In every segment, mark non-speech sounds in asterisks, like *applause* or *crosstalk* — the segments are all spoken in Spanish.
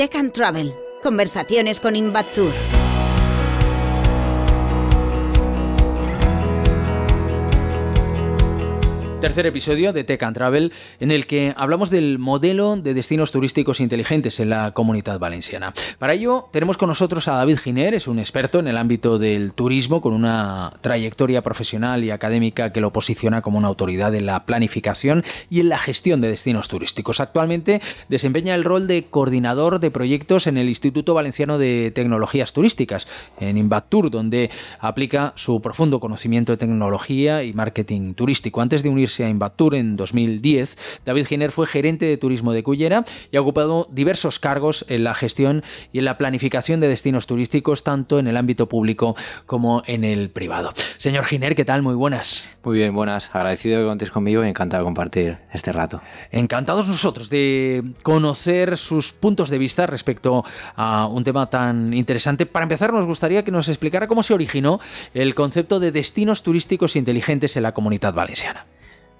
Tech and Travel. Conversaciones con Invatur. Tercer episodio de Tech and Travel en el que hablamos del modelo de destinos turísticos inteligentes en la comunidad valenciana. Para ello tenemos con nosotros a David Giner, es un experto en el ámbito del turismo con una trayectoria profesional y académica que lo posiciona como una autoridad en la planificación y en la gestión de destinos turísticos. Actualmente desempeña el rol de coordinador de proyectos en el Instituto Valenciano de Tecnologías Turísticas, en Invatur, donde aplica su profundo conocimiento de tecnología y marketing turístico. Antes de unirse a Invatur en 2010, David Giner fue gerente de turismo de Cullera y ha ocupado diversos cargos en la gestión y en la planificación de destinos turísticos, tanto en el ámbito público como en el privado. Señor Giner, ¿qué tal? Muy buenas. Muy bien, buenas. Agradecido que contéis conmigo y encantado de compartir este rato. Encantados nosotros de conocer sus puntos de vista respecto a un tema tan interesante. Para empezar, nos gustaría que nos explicara cómo se originó el concepto de destinos turísticos inteligentes en la comunidad valenciana.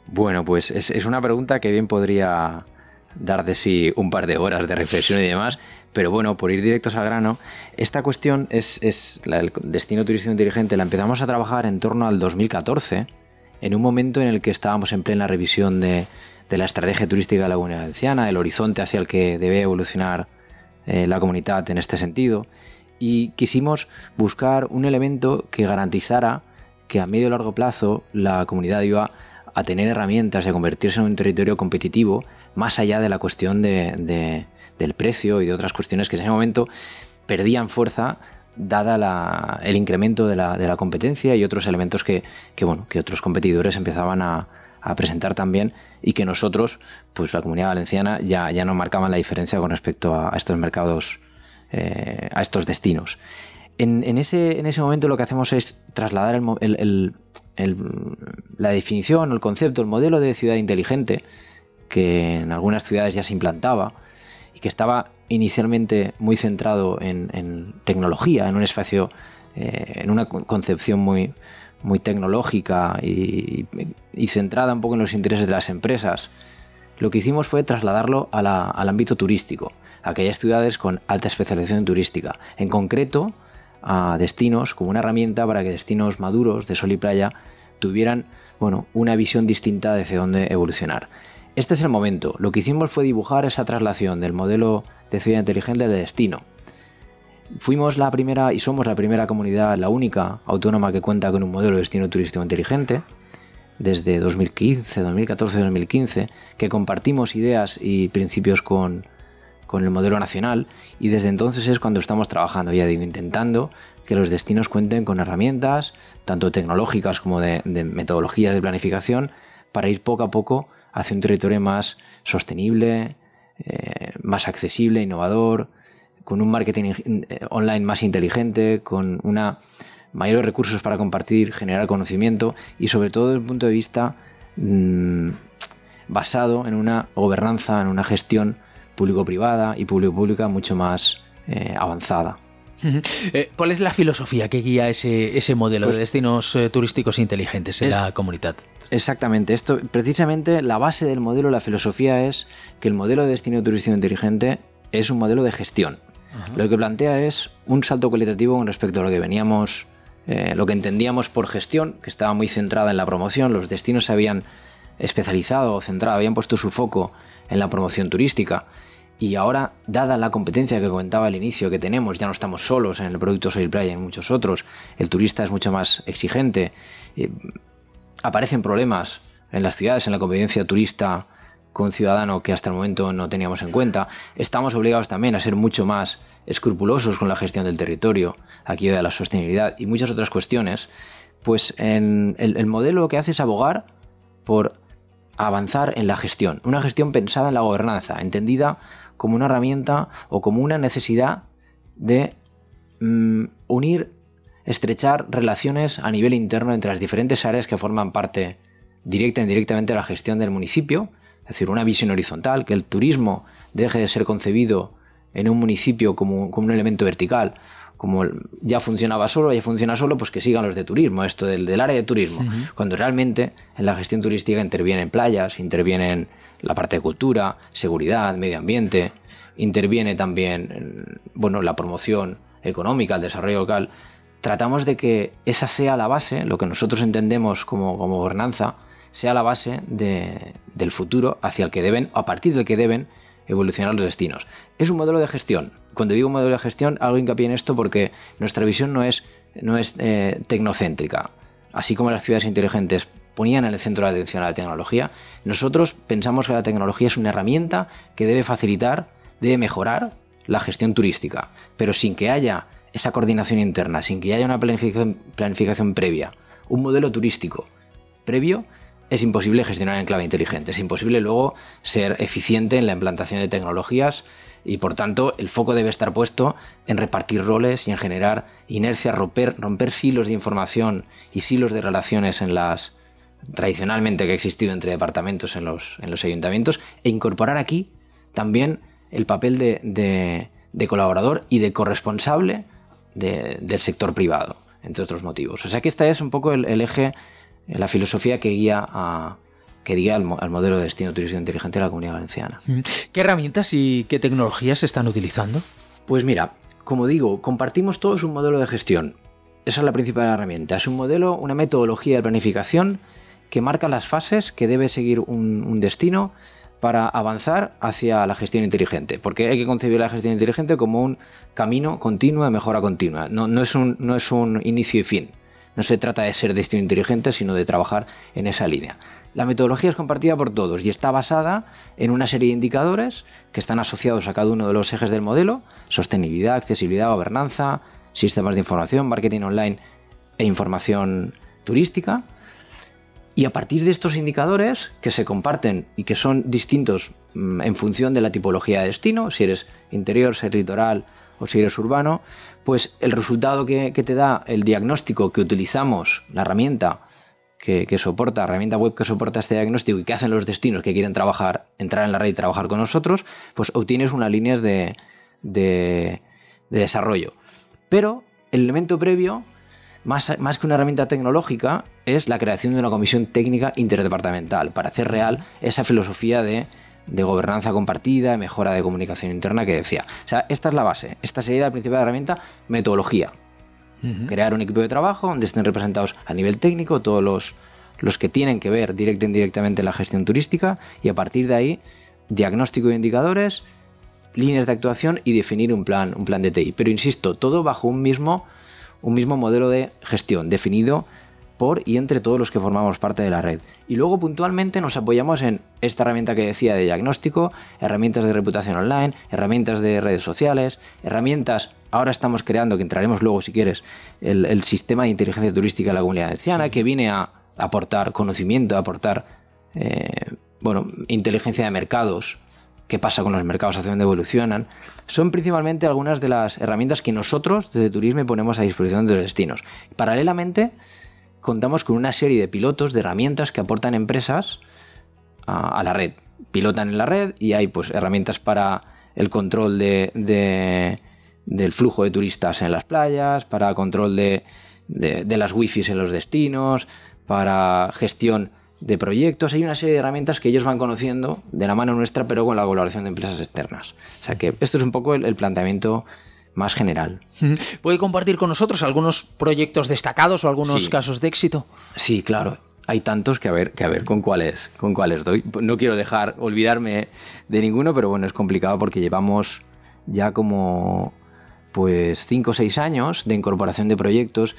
Bueno, pues es, una pregunta que bien podría dar de sí un par de horas de reflexión y demás, pero bueno, por ir directos al grano, esta cuestión es, el destino turístico inteligente, la empezamos a trabajar en torno al 2014, en un momento en el que estábamos en plena revisión de, la estrategia turística de la Comunidad Valenciana, el horizonte hacia el que debe evolucionar eh, la comunidad en este sentido, y quisimos buscar un elemento que garantizara que a medio y largo plazo la comunidad iba a tener herramientas de convertirse en un territorio competitivo más allá de la cuestión de, del precio y de otras cuestiones que en ese momento perdían fuerza dada el incremento de la, competencia y otros elementos que otros competidores empezaban a, presentar también y que nosotros, pues la comunidad valenciana, ya, ya no marcaban la diferencia con respecto a, estos mercados, eh, a estos destinos. En, ese, en, ese, momento lo que hacemos es trasladar el, la definición, el concepto, el modelo de ciudad inteligente, que en algunas ciudades ya se implantaba y que estaba inicialmente muy centrado en, tecnología, en un espacio, eh, en una concepción muy, muy tecnológica y, centrada un poco en los intereses de las empresas. Lo que hicimos fue trasladarlo al ámbito turístico, a aquellas ciudades con alta especialización turística. En concreto, a destinos como una herramienta para que destinos maduros de sol y playa tuvieran bueno, una visión distinta de hacia dónde evolucionar. Este es el momento. Lo que hicimos fue dibujar esa traslación del modelo de ciudad inteligente de destino. Fuimos la primera y somos la primera comunidad, la única autónoma que cuenta con un modelo de destino turístico inteligente desde 2015, 2014, 2015, que compartimos ideas y principios con, con el modelo nacional y desde entonces es cuando estamos trabajando, ya digo, intentando que los destinos cuenten con herramientas, tanto tecnológicas como de, metodologías de planificación, para ir poco a poco hacia un territorio más sostenible, eh, más accesible, innovador, con un marketing eh, online más inteligente, con una mayores recursos para compartir, generar conocimiento y sobre todo desde el punto de vista mm, basado en una gobernanza, en una gestión público-privada y público-pública mucho más eh, avanzada. *laughs* Eh, ¿Cuál es la filosofía que guía ese, ese modelo de pues destinos eh, turísticos inteligentes en la comunidad? Exactamente, esto precisamente la base del modelo, la filosofía es que el modelo de destino turístico inteligente es un modelo de gestión. Lo que plantea es un salto cualitativo con respecto a lo que veníamos, lo que entendíamos por gestión, que estaba muy centrada en la promoción, los destinos se habían especializado o centrado, habían puesto su foco en la promoción turística y ahora, dada la competencia que comentaba al inicio que tenemos, ya no estamos solos en el producto Soil Playa, en muchos otros, el turista es mucho más exigente, eh, aparecen problemas en las ciudades, en la convivencia turista con ciudadano que hasta el momento no teníamos en cuenta. Estamos obligados también a ser mucho más escrupulosos con la gestión del territorio, aquello de la sostenibilidad y muchas otras cuestiones. Pues en el, el modelo que hace es abogar por avanzar en la gestión, una gestión pensada en la gobernanza, entendida como una herramienta o como una necesidad de mm, unir, estrechar relaciones a nivel interno entre las diferentes áreas que forman parte directa e indirectamente de la gestión del municipio, es decir, una visión horizontal, que el turismo deje de ser concebido en un municipio como, un elemento vertical, como ya funcionaba solo, ya funciona solo, pues que sigan los de turismo, esto del, área de turismo, cuando realmente en la gestión turística intervienen playas, intervienen la parte de cultura, seguridad, medio ambiente, interviene también bueno, la promoción económica, el desarrollo local, tratamos de que esa sea la base, lo que nosotros entendemos como, gobernanza, sea la base del futuro hacia el que deben, a partir del que deben evolucionar los destinos. Es un modelo de gestión. Cuando digo modelo de gestión, hago hincapié en esto porque nuestra visión no es, no es eh, tecnocéntrica. Así como las ciudades inteligentes ponían en el centro de atención a la tecnología, nosotros pensamos que la tecnología es una herramienta que debe facilitar, debe mejorar la gestión turística, pero sin que haya esa coordinación interna, sin que haya una planificación, planificación previa, un modelo turístico previo, es imposible gestionar en clave inteligente, es imposible luego ser eficiente en la implantación de tecnologías y por tanto el foco debe estar puesto en repartir roles y en generar inercia, romper, romper silos de información y silos de relaciones en las tradicionalmente que ha existido entre departamentos en los, en los ayuntamientos e incorporar aquí también el papel de, de, colaborador y de corresponsable del sector privado, entre otros motivos. O sea que esta es un poco el, eje, la filosofía que guía a, que guía al, modelo de destino turístico inteligente de la comunidad valenciana. Mm. ¿Qué herramientas y qué tecnologías se están utilizando? Pues mira, como digo, compartimos todos un modelo de gestión. Esa es la principal herramienta. Es un modelo, una metodología de planificación que marca las fases que debe seguir un, destino para avanzar hacia la gestión inteligente, porque hay que concebir la gestión inteligente como un camino continuo de mejora continua, no, no, es, un, no es un inicio y fin, no se trata de ser destino inteligente, sino de trabajar en esa línea. La metodología es compartida por todos y está basada en una serie de indicadores que están asociados a cada uno de los ejes del modelo, sostenibilidad, accesibilidad, gobernanza, sistemas de información, marketing online e información turística, y a partir de estos indicadores que se comparten y que son distintos mm, en función de la tipología de destino, si eres interior, si eres litoral o si eres urbano, pues el resultado que, te da el diagnóstico que utilizamos, la herramienta que, soporta, la herramienta web que soporta este diagnóstico y que hacen los destinos que quieren trabajar, entrar en la red y trabajar con nosotros, pues obtienes unas líneas de, de desarrollo. Pero el elemento previo más, que una herramienta tecnológica, es la creación de una comisión técnica interdepartamental para hacer real esa filosofía de, gobernanza compartida, mejora de comunicación interna que decía. O sea, esta es la base. Esta sería la principal herramienta, metodología. Crear un equipo de trabajo donde estén representados a nivel técnico todos los, los que tienen que ver directa e indirectamente la gestión turística y a partir de ahí diagnóstico de indicadores, líneas de actuación y definir un plan, un plan de TI. Pero insisto, todo bajo un mismo un mismo modelo de gestión definido por y entre todos los que formamos parte de la red. Y luego puntualmente nos apoyamos en esta herramienta que decía de diagnóstico, herramientas de reputación online, herramientas de redes sociales, herramientas, ahora estamos creando, que entraremos luego si quieres, el, sistema de inteligencia turística de la comunidad valenciana, que viene a aportar conocimiento, a aportar, eh, bueno, inteligencia de mercados, qué pasa con los mercados, hacia dónde evolucionan, son principalmente algunas de las herramientas que nosotros desde Turismo ponemos a disposición de los destinos. Paralelamente, contamos con una serie de pilotos, de herramientas que aportan empresas a, la red. Pilotan en la red y hay pues herramientas para el control de, del flujo de turistas en las playas, para control de, de las wifi en los destinos, para gestión de proyectos, hay una serie de herramientas que ellos van conociendo de la mano nuestra, pero con la colaboración de empresas externas. O sea que esto es un poco el, planteamiento más general. ¿Puede compartir con nosotros algunos proyectos destacados o algunos casos de éxito? Sí, claro. Hay tantos que a ver, que a ver con cuáles, con cuáles doy. No quiero dejar, olvidarme de ninguno, pero bueno, es complicado porque llevamos ya como pues 5 o 6 años de incorporación de proyectos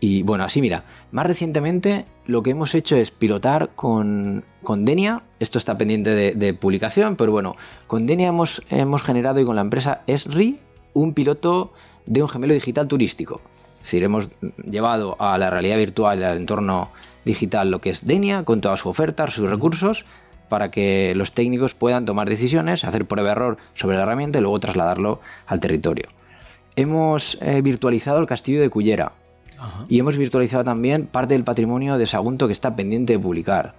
y bueno, así mira, más recientemente lo que hemos hecho es pilotar con, con Denia, esto está pendiente de, publicación, pero bueno, con Denia hemos, hemos generado y con la empresa Esri un piloto de un gemelo digital turístico. Es decir, hemos llevado a la realidad virtual y al entorno digital lo que es Denia, con toda su oferta, sus recursos, para que los técnicos puedan tomar decisiones, hacer prueba-error sobre la herramienta y luego trasladarlo al territorio. Hemos eh, virtualizado el castillo de Cullera, y hemos virtualizado también parte del patrimonio de Sagunto que está pendiente de publicar.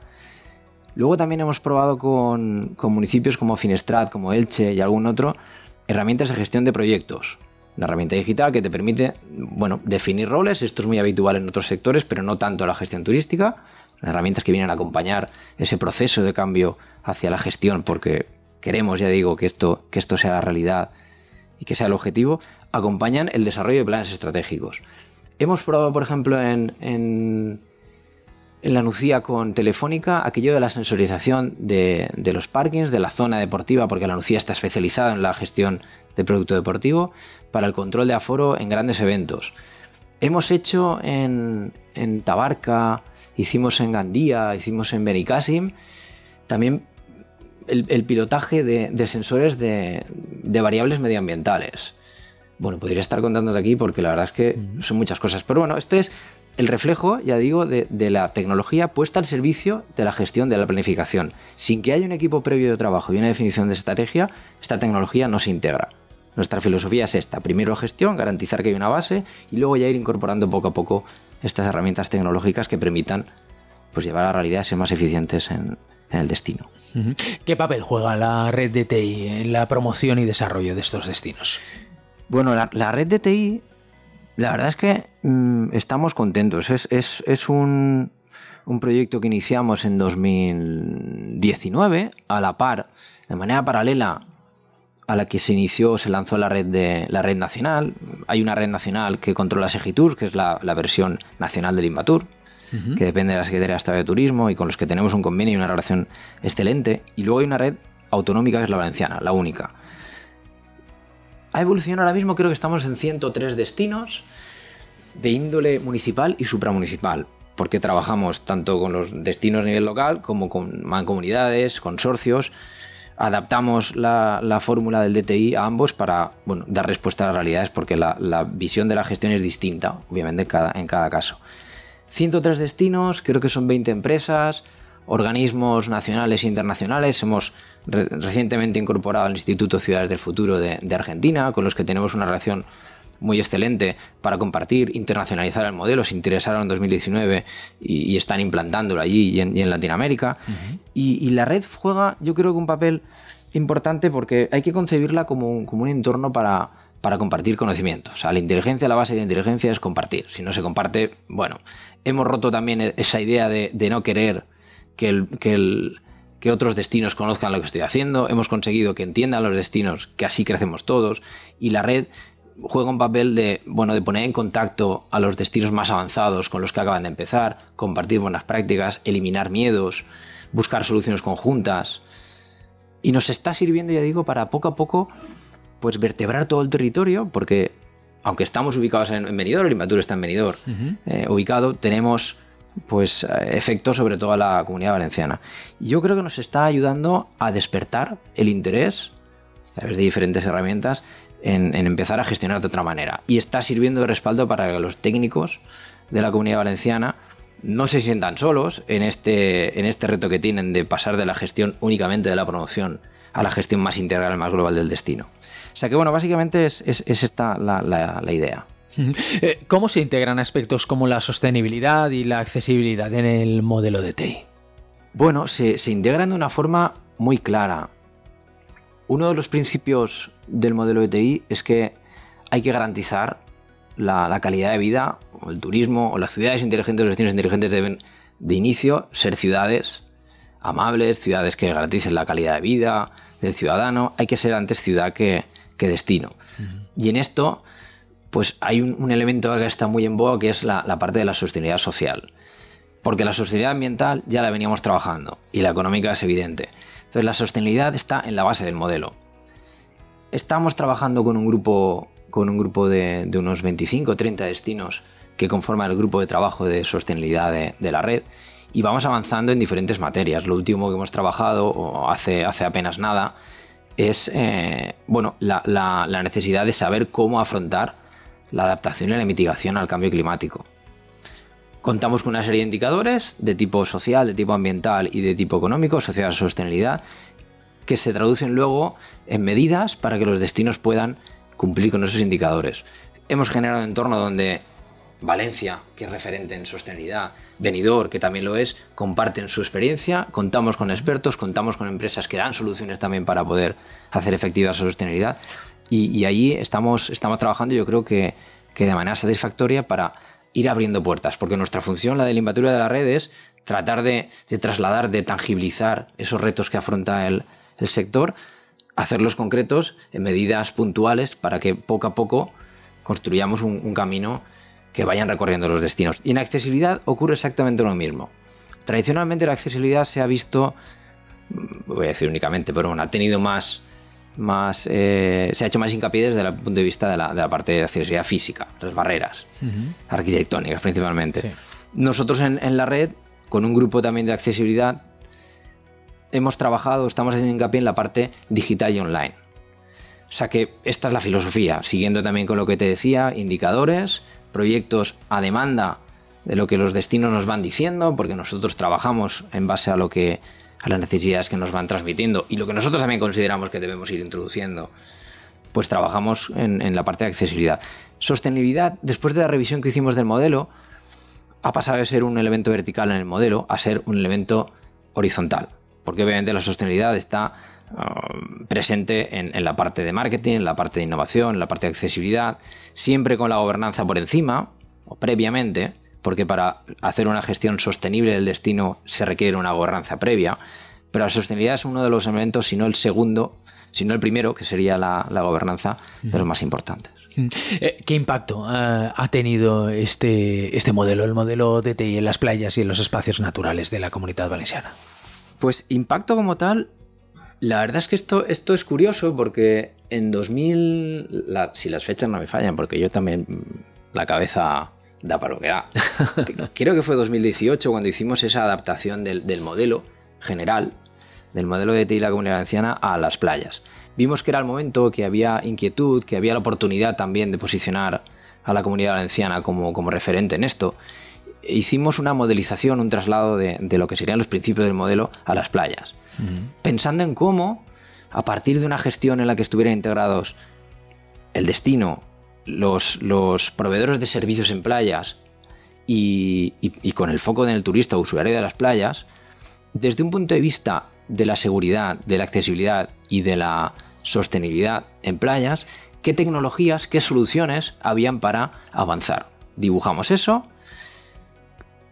Luego también hemos probado con, municipios como Finestrat, como Elche y algún otro, herramientas de gestión de proyectos. Una herramienta digital que te permite, bueno, definir roles, esto es muy habitual en otros sectores, pero no tanto en la gestión turística. Herramientas que vienen a acompañar ese proceso de cambio hacia la gestión porque queremos, ya digo, que esto, que esto sea la realidad y que sea el objetivo, acompañan el desarrollo de planes estratégicos. Hemos probado, por ejemplo, en, en, la Nucía con Telefónica aquello de la sensorización de, de, los parkings, de la zona deportiva, porque la Nucía está especializada en la gestión de producto deportivo, para el control de aforo en grandes eventos. Hemos hecho en, en Tabarca, hicimos en Gandía, hicimos en Benicassim, también el, pilotaje de, sensores de, variables medioambientales. Bueno, podría estar contándote aquí porque la verdad es que son muchas cosas. Pero bueno, esto es el reflejo, ya digo, de, la tecnología puesta al servicio de la gestión de la planificación. Sin que haya un equipo previo de trabajo y una definición de estrategia, esta tecnología no se integra. Nuestra filosofía es esta. Primero gestión, garantizar que hay una base y luego ya ir incorporando poco a poco estas herramientas tecnológicas que permitan pues, llevar a la realidad a ser más eficientes en, el destino. ¿Qué papel juega la red de TI en la promoción y desarrollo de estos destinos? Bueno, la, red de TI, la verdad es que mm, estamos contentos. Es, un, proyecto que iniciamos en 2019, a la par, de manera paralela a la que se inició, se lanzó la red de la red nacional. Hay una red nacional que controla Segitur, que es la, la versión nacional del Invatur que depende de la Secretaría de Estado de Turismo y con los que tenemos un convenio y una relación excelente. Y luego hay una red autonómica que es la valenciana, la única. Ha evolucionado ahora mismo, creo que estamos en 103 destinos de índole municipal y supramunicipal, porque trabajamos tanto con los destinos a nivel local como con mancomunidades, consorcios. Adaptamos la, fórmula del DTI a ambos para dar respuesta a las realidades, porque la, visión de la gestión es distinta, obviamente, en cada caso. 103 destinos, creo que son 20 empresas, organismos nacionales e internacionales. Hemos recientemente incorporado al Instituto Ciudades del Futuro de, Argentina, con los que tenemos una relación muy excelente para compartir, internacionalizar el modelo. Se interesaron en 2019 y, están implantándolo allí y en, Latinoamérica. y, la red juega, yo creo que un papel importante porque hay que concebirla como como un entorno para, para compartir conocimientos. O sea, la inteligencia, la base de la inteligencia es compartir. Si no se comparte, bueno, hemos roto también e-, esa idea de, no querer que, el, que, el, que otros destinos conozcan lo que estoy haciendo. Hemos conseguido que entiendan los destinos, que así crecemos todos. Y la red juega un papel de, bueno, de poner en contacto a los destinos más avanzados con los que acaban de empezar, compartir buenas prácticas, eliminar miedos, buscar soluciones conjuntas. Y nos está sirviendo, ya digo, para poco a poco pues vertebrar todo el territorio, porque aunque estamos ubicados en, Benidorm, el Invatur está en Benidorm, eh, ubicado, tenemos pues efectos sobre toda la comunidad valenciana. Yo creo que nos está ayudando a despertar el interés a través de diferentes herramientas en, empezar a gestionar de otra manera. Y está sirviendo de respaldo para que los técnicos de la comunidad valenciana no se sientan solos en este, en este reto que tienen de pasar de la gestión únicamente de la promoción a la gestión más integral, más global del destino. O sea que bueno, básicamente es, esta la, idea. Eh, ¿Cómo se integran aspectos como la sostenibilidad y la accesibilidad en el modelo de TI? Bueno, se, integran de una forma muy clara. Uno de los principios del modelo de TI es que hay que garantizar la, calidad de vida, o el turismo, o las ciudades inteligentes, los destinos inteligentes deben de inicio ser ciudades amables, ciudades que garanticen la calidad de vida del ciudadano. Hay que ser antes ciudad que, que destino. Y en esto, pues hay un, elemento que está muy en boga que es la, parte de la sostenibilidad social. Porque la sostenibilidad ambiental ya la veníamos trabajando y la económica es evidente. Entonces la sostenibilidad está en la base del modelo. Estamos trabajando con un grupo, con un grupo de, unos 25 o 30 destinos que conforman el grupo de trabajo de sostenibilidad de, la red y vamos avanzando en diferentes materias. Lo último que hemos trabajado hace, hace apenas nada es eh, bueno, la, necesidad de saber cómo afrontar la adaptación y la mitigación al cambio climático. Contamos con una serie de indicadores de tipo social, de tipo ambiental y de tipo económico, social sostenibilidad, que se traducen luego en medidas para que los destinos puedan cumplir con esos indicadores. Hemos generado un entorno donde Valencia, que es referente en sostenibilidad, Benidorm, que también lo es, comparten su experiencia, contamos con expertos, contamos con empresas que dan soluciones también para poder hacer efectiva esa sostenibilidad y, allí estamos, estamos trabajando yo creo que, de manera satisfactoria para ir abriendo puertas, porque nuestra función, la de la invaturia de la red, es tratar de, trasladar, de tangibilizar esos retos que afronta el, el sector hacerlos concretos en medidas puntuales para que poco a poco construyamos un, camino que vayan recorriendo los destinos. Y en accesibilidad ocurre exactamente lo mismo. Tradicionalmente la accesibilidad se ha visto, voy a decir únicamente, pero bueno, ha tenido más, más eh, se ha hecho más hincapié desde el punto de vista de la, parte de accesibilidad física, las barreras arquitectónicas principalmente. Nosotros en, en la red, con un grupo también de accesibilidad, hemos trabajado, estamos haciendo hincapié en la parte digital y online. O sea que esta es la filosofía, siguiendo también con lo que te decía, indicadores, proyectos a demanda de lo que los destinos nos van diciendo, porque nosotros trabajamos en base a lo que a las necesidades que nos van transmitiendo y lo que nosotros también consideramos que debemos ir introduciendo, pues trabajamos en, la parte de accesibilidad. Sostenibilidad, después de la revisión que hicimos del modelo, ha pasado de ser un elemento vertical en el modelo a ser un elemento horizontal porque obviamente la sostenibilidad está um, presente en, la parte de marketing, en la parte de innovación, en la parte de accesibilidad, siempre con la gobernanza por encima o previamente, porque para hacer una gestión sostenible del destino se requiere una gobernanza previa, pero la sostenibilidad es uno de los elementos, si no el segundo, si no el primero, que sería la, gobernanza, de los más importantes. Eh, ¿Qué impacto eh, ha tenido este, este modelo, el modelo de TI en las playas y en los espacios naturales de la comunidad valenciana? Pues impacto como tal, la verdad es que esto, esto es curioso porque en 2000, si las fechas no me fallan, porque yo también la cabeza da para lo que da. *laughs* Creo que fue 2018 cuando hicimos esa adaptación del, modelo general, del modelo de TI la comunidad valenciana a las playas. Vimos que era el momento, que había inquietud, que había la oportunidad también de posicionar a la comunidad valenciana como, como referente en esto hicimos una modelización, un traslado de, lo que serían los principios del modelo a las playas, pensando en cómo, a partir de una gestión en la que estuvieran integrados el destino, los, proveedores de servicios en playas y, con el foco en el turista usuario de las playas, desde un punto de vista de la seguridad, de la accesibilidad y de la sostenibilidad en playas, qué tecnologías, qué soluciones habían para avanzar. Dibujamos eso,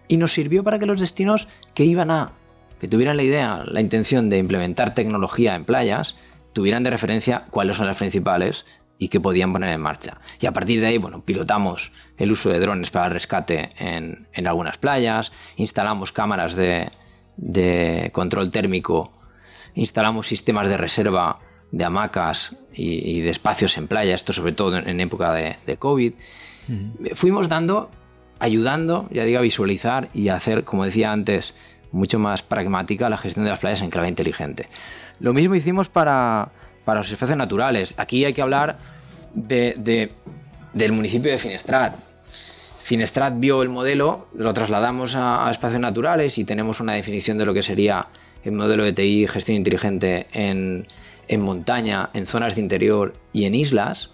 y nos sirvió para que los destinos que iban a, que tuvieran la idea, la intención de implementar tecnología en playas, tuvieran de referencia cuáles son las principales y qué podían poner en marcha. Y a partir de ahí, bueno, pilotamos el uso de drones para el rescate en, algunas playas, instalamos cámaras de, control térmico, instalamos sistemas de reserva de hamacas y, de espacios en playa, esto sobre todo en, época de, COVID. Fuimos dando ayudando, ya digo, a visualizar y a hacer, como decía antes, mucho más pragmática la gestión de las playas en clave inteligente. Lo mismo hicimos para, los espacios naturales. Aquí hay que hablar de, del municipio de Finestrat. Finestrat vio el modelo, lo trasladamos a, espacios naturales y tenemos una definición de lo que sería el modelo de TI gestión inteligente en, en montaña, en zonas de interior y en islas.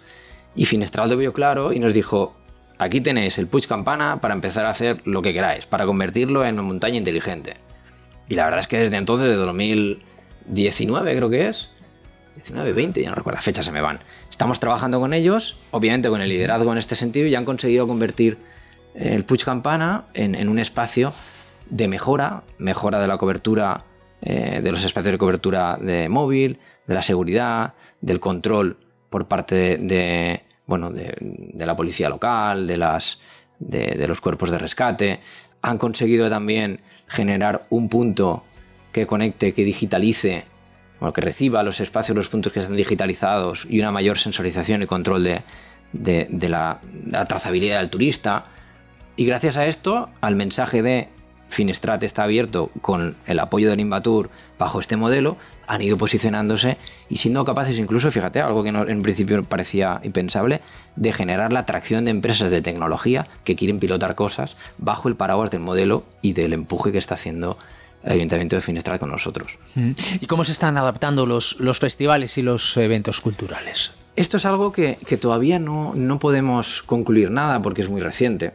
Y Finestrat lo vio claro y nos dijo, Aquí tenéis el Puig Campana para empezar a hacer lo que queráis, para convertirlo en montaña inteligente. Y la verdad es que desde entonces, de 2019 creo que es, 19, 20, ya no recuerdo, las fechas se me van. Estamos trabajando con ellos, obviamente con el liderazgo en este sentido, y han conseguido convertir el Puig Campana en, un espacio de mejora, mejora de la cobertura, eh, de los espacios de cobertura de móvil, de la seguridad, del control por parte de bueno, de, la policía local, de, las, de, los cuerpos de rescate. Han conseguido también generar un punto que conecte, que digitalice, o que reciba los espacios, los puntos que están digitalizados y una mayor sensorización y control de, la trazabilidad del turista. Y gracias a esto, al mensaje de Finestrat está abierto con el apoyo del Invatur bajo este modelo, han ido posicionándose y siendo capaces incluso, fíjate, algo que en principio parecía impensable, de generar la atracción de empresas de tecnología que quieren pilotar cosas bajo el paraguas del modelo y del empuje que está haciendo el Ayuntamiento de Finestrat con nosotros. Mm. ¿Y cómo se están adaptando los, los festivales y los eventos culturales? Esto es algo que, todavía no, no podemos concluir nada porque es muy reciente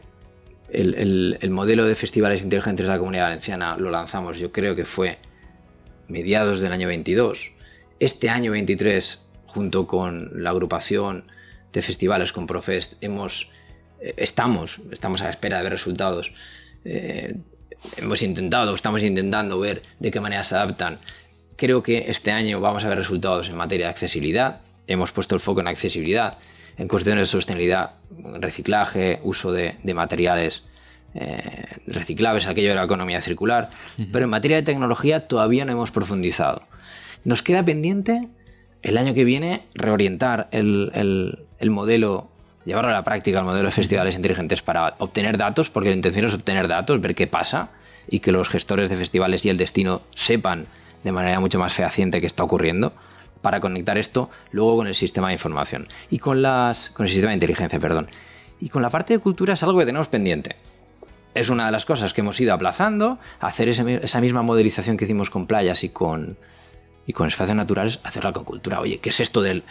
el, modelo de festivales inteligentes de la comunidad valenciana lo lanzamos, yo creo que fue mediados del año 22. Este año 23, junto con la agrupación de festivales con Profest, hemos, eh, estamos, estamos a la espera de ver resultados. Eh, hemos intentado, estamos intentando ver de qué manera se adaptan Creo que este año vamos a ver resultados en materia de accesibilidad. Hemos puesto el foco en accesibilidad, en cuestiones de sostenibilidad, reciclaje, uso de, materiales eh, reciclables, aquello de la economía circular. Pero en materia de tecnología todavía no hemos profundizado. Nos queda pendiente el año que viene reorientar el, el modelo llevar a la práctica el modelo de festivales inteligentes para obtener datos, porque la intención es obtener datos, ver qué pasa y que los gestores de festivales y el destino sepan de manera mucho más fehaciente qué está ocurriendo para conectar esto luego con el sistema de información y con las con el sistema de inteligencia, perdón. Y con la parte de cultura es algo que tenemos pendiente. Es una de las cosas que hemos ido aplazando, hacer esa misma modelización que hicimos con playas y con y con espacios naturales hacerla con cultura. Oye, ¿qué es esto de,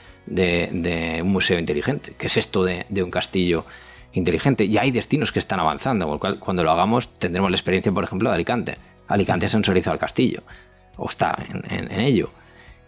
un museo inteligente? ¿Qué es esto de, un castillo inteligente? Y hay destinos que están avanzando, con lo cual cuando lo hagamos tendremos la experiencia, por ejemplo, de Alicante. Alicante ha sensorizado el castillo, o está en, ello.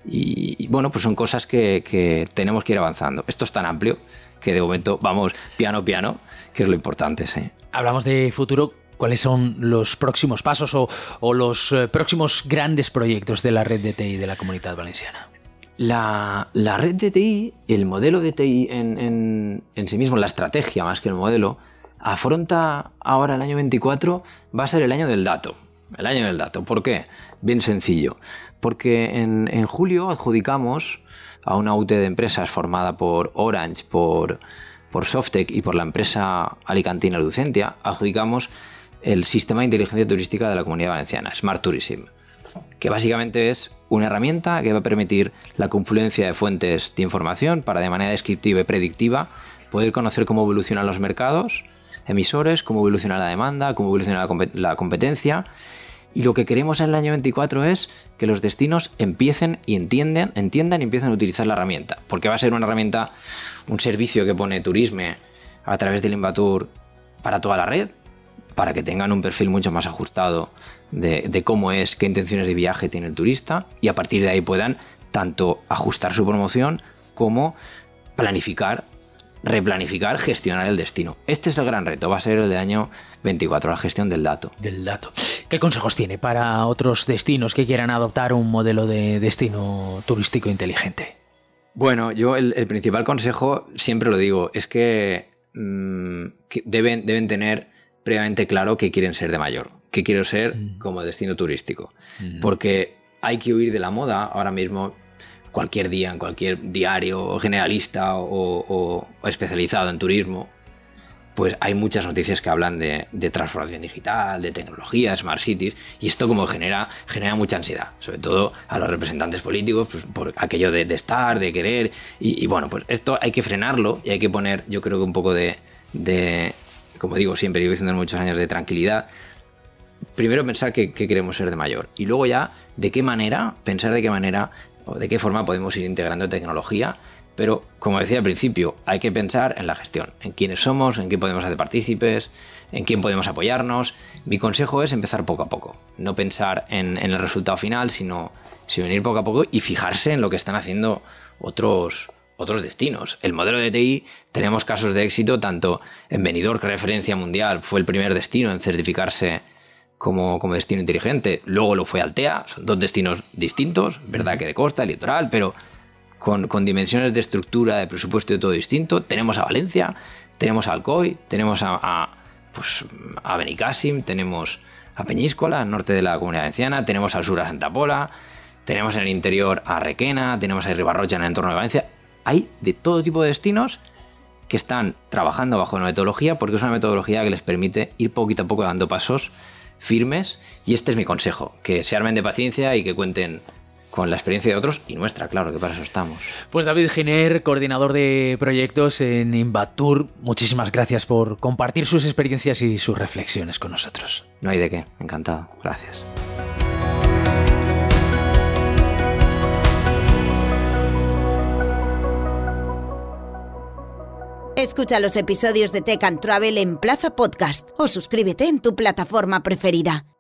Y, bueno, pues son cosas que, tenemos que ir avanzando. Esto es tan amplio que de momento vamos piano piano, que es lo importante. Sí. Hablamos de futuro cuáles son los próximos pasos o, los eh, próximos grandes proyectos de la red de TI de la comunidad valenciana. La, red de TI, el modelo de TI en, sí mismo, la estrategia más que el modelo, afronta ahora el año 24, va a ser el año del dato. El año del dato. ¿Por qué? Bien sencillo. Porque en, en julio adjudicamos a una UT de empresas formada por Orange, por, por Softec y por la empresa alicantina Lucentia, adjudicamos el sistema de inteligencia turística de la comunidad valenciana, Smart Tourism, que básicamente es una herramienta que va a permitir la confluencia de fuentes de información para de manera descriptiva y predictiva poder conocer cómo evolucionan los mercados, emisores, cómo evoluciona la demanda, cómo evoluciona la, competencia. Y lo que queremos en el año 24 es que los destinos empiecen y entiendan, entiendan y empiecen a utilizar la herramienta. Porque va a ser una herramienta, un servicio que pone Turisme a través del Invatur para toda la red, para que tengan un perfil mucho más ajustado de, cómo es, qué intenciones de viaje tiene el turista y a partir de ahí puedan tanto ajustar su promoción como planificar, replanificar, gestionar el destino. Este es el gran reto, va a ser el de año 24, la gestión del dato. Del dato. ¿Qué consejos tiene para otros destinos que quieran adoptar un modelo de destino turístico inteligente? Bueno, yo el, principal consejo, siempre lo digo, es que, mm, que deben, deben tener previamente claro que quieren ser de mayor, que quiero ser mm. como destino turístico. Mm. Porque hay que huir de la moda ahora mismo cualquier día, en cualquier diario generalista o, especializado en turismo, pues hay muchas noticias que hablan de, transformación digital, de tecnología, smart cities, y esto como genera, genera mucha ansiedad, sobre todo a los representantes políticos, pues, por aquello de, estar, de querer, y, bueno, pues esto hay que frenarlo y hay que poner, yo creo que un poco de, como digo siempre, llevo diciendo muchos años de tranquilidad, primero pensar que, queremos ser de mayor y luego ya de qué manera, pensar de qué manera o de qué forma podemos ir integrando tecnología. Pero, como decía al principio, hay que pensar en la gestión, en quiénes somos, en qué podemos hacer partícipes, en quién podemos apoyarnos. Mi consejo es empezar poco a poco, no pensar en, el resultado final, sino, sino ir poco a poco y fijarse en lo que están haciendo otros, otros destinos. El modelo de TI tenemos casos de éxito tanto en Benidorm, que referencia mundial, fue el primer destino en certificarse como, como, destino inteligente. Luego lo fue Altea, son dos destinos distintos, verdad que de costa, litoral, pero con, dimensiones de estructura, de presupuesto y todo distinto. Tenemos a Valencia, tenemos a Alcoy, tenemos a, a, pues, a Benicassim, tenemos a Peñíscola, al norte de la comunidad valenciana, tenemos al sur a Santa Pola, tenemos en el interior a Requena, tenemos a Ribarrocha en el entorno de Valencia hay de todo tipo de destinos que están trabajando bajo una metodología porque es una metodología que les permite ir poquito a poco dando pasos firmes y este es mi consejo, que se armen de paciencia y que cuenten con la experiencia de otros y nuestra, claro, que para eso estamos. Pues David Giner, coordinador de proyectos en Invatur, muchísimas gracias por compartir sus experiencias y sus reflexiones con nosotros. No hay de qué, encantado, gracias. Escucha los episodios de Tech and Travel en Plaza Podcast o suscríbete en tu plataforma preferida.